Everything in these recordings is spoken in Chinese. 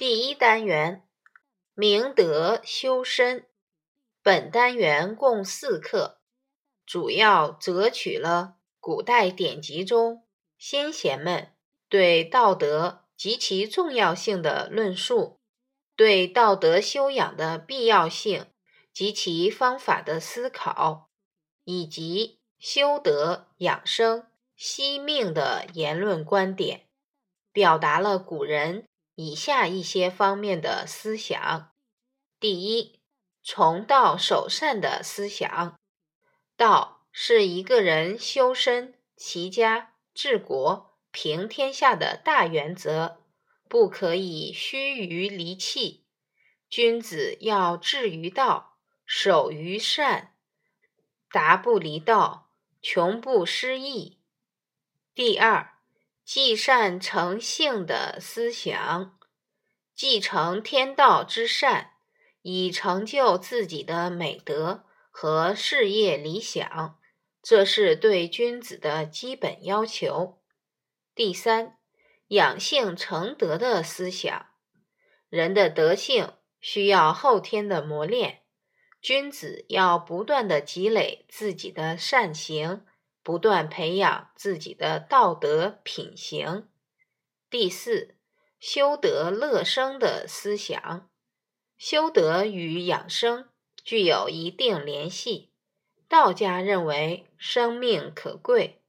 第一单元，明德修身。本单元共四课，主要择取了古代典籍中先贤们对道德及其重要性的论述，对道德修养的必要性及其方法的思考，以及修德养生惜命的言论观点，表达了古人。以下一些方面的思想：第一，从道守善的思想。道是一个人修身、齐家、治国、平天下的大原则，不可以虚于离弃。君子要志于道，守于善，达不离道，穷不失义。第二。积善成性的思想，继承天道之善，以成就自己的美德和事业理想，这是对君子的基本要求。第三，养性成德的思想，人的德性需要后天的磨练，君子要不断的积累自己的善行。不断培养自己的道德品行。第四，修德乐生的思想，修德与养生具有一定联系。道家认为生命可贵，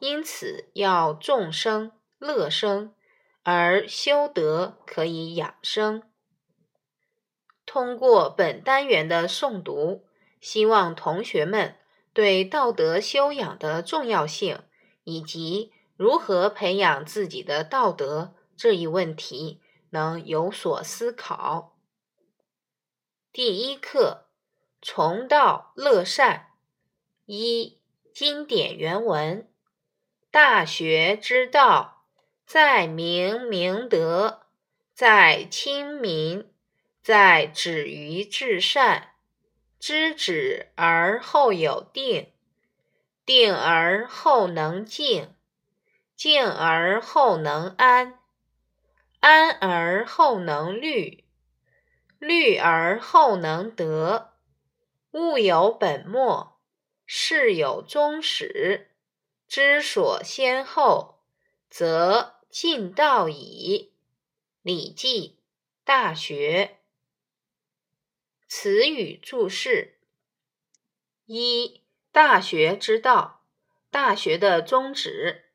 因此要众生乐生，而修德可以养生。通过本单元的诵读，希望同学们。对道德修养的重要性以及如何培养自己的道德这一问题能有所思考。第一课：从道乐善。一、经典原文：《大学之道，在明明德，在亲民，在止于至善。》知止而后有定，定而后能静，静而后能安，安而后能虑，虑而后能得。物有本末，事有终始，知所先后，则近道矣。《礼记·大学》。词语注释：一、大学之道，大学的宗旨。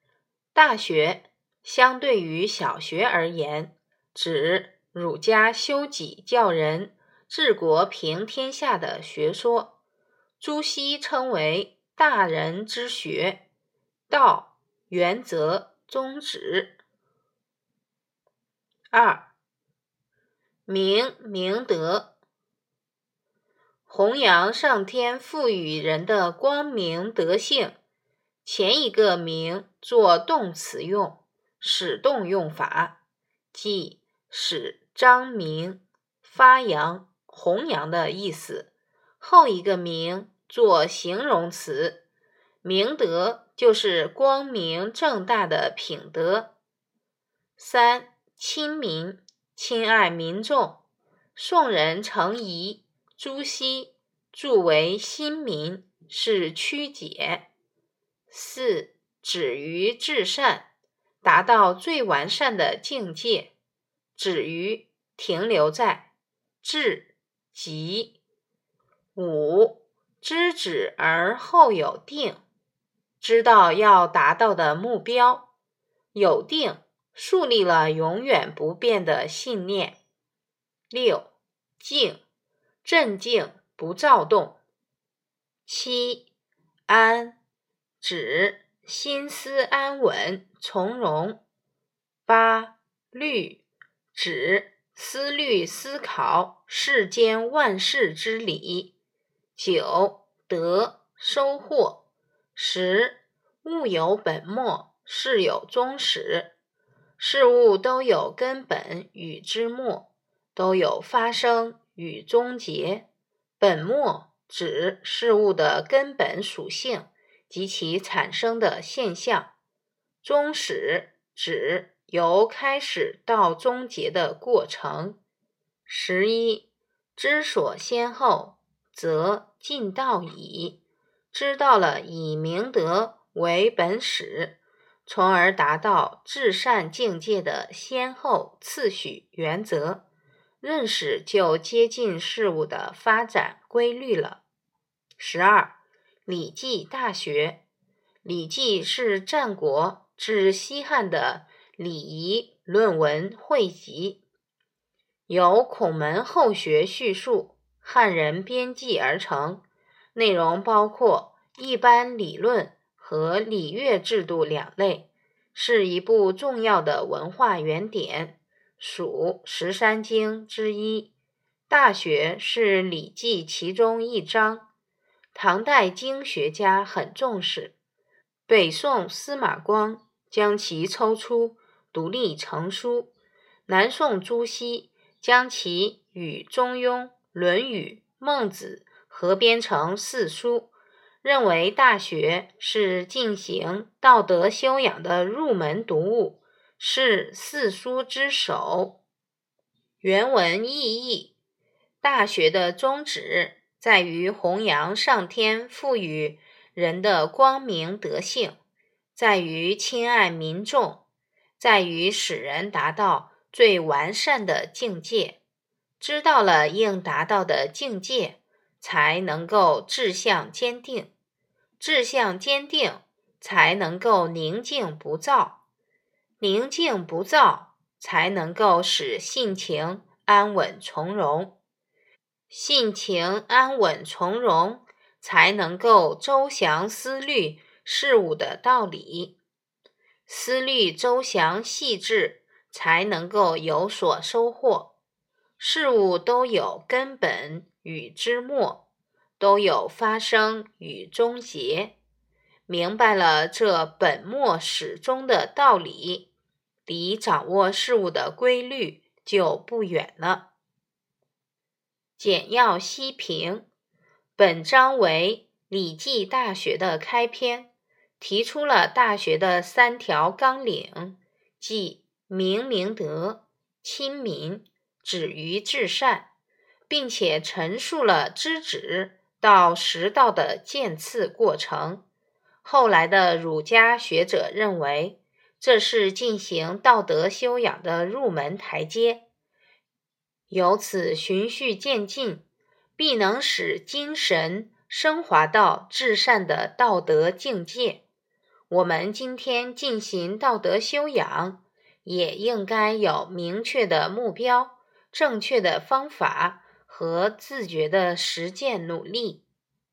大学相对于小学而言，指儒家修己教人、治国平天下的学说。朱熹称为大人之学。道，原则、宗旨。二、明明德。弘扬上天赋予人的光明德性，前一个“明”做动词用，使动用法，即使张明、发扬、弘扬的意思；后一个“明”做形容词，明德就是光明正大的品德。三、亲民，亲爱民众。宋人程颐。朱熹著为新民，是曲解。四止于至善，达到最完善的境界。止于停留在至极。五知止而后有定，知道要达到的目标，有定，树立了永远不变的信念。六静。镇静不躁动。七安，指心思安稳从容。八虑，指思虑思考世间万事之理。九得，收获。十物有本末，事有终始。事物都有根本与之末，都有发生。与终结，本末指事物的根本属性及其产生的现象；终始指由开始到终结的过程。十一，知所先后，则近道矣。知道了以明德为本始，从而达到至善境界的先后次序原则，认识就接近事物的发展规律了。十二，《礼记·大学》，《礼记》是战国至西汉的礼仪论文汇集，由孔门后学叙述，汉人编辑而成。内容包括一般理论和礼乐制度两类，是一部重要的文化原典，属十三经之一。《大学》是《礼记》其中一章，唐代经学家很重视。北宋司马光将其抽出，独立成书；南宋朱熹将其与《中庸》《论语》《孟子》。合编成四书，认为《大学》是进行道德修养的入门读物，是四书之首。原文意义：《大学》的宗旨在于弘扬上天赋予人的光明德性，在于亲爱民众，在于使人达到最完善的境界。知道了应达到的境界。才能够志向坚定，志向坚定才能够宁静不躁，宁静不躁才能够使性情安稳从容，性情安稳从容才能够周详思虑事物的道理，思虑周详细致才能够有所收获，事物都有根本。与之末都有发生与终结，明白了这本末始终的道理，离掌握事物的规律就不远了。简要析评：本章为《礼记·大学》的开篇，提出了《大学》的三条纲领，即明明德、亲民、止于至善。并且陈述了知止到识道的渐次过程。后来的儒家学者认为，这是进行道德修养的入门台阶。由此循序渐进，必能使精神升华到至善的道德境界。我们今天进行道德修养，也应该有明确的目标、正确的方法。和自觉的实践努力。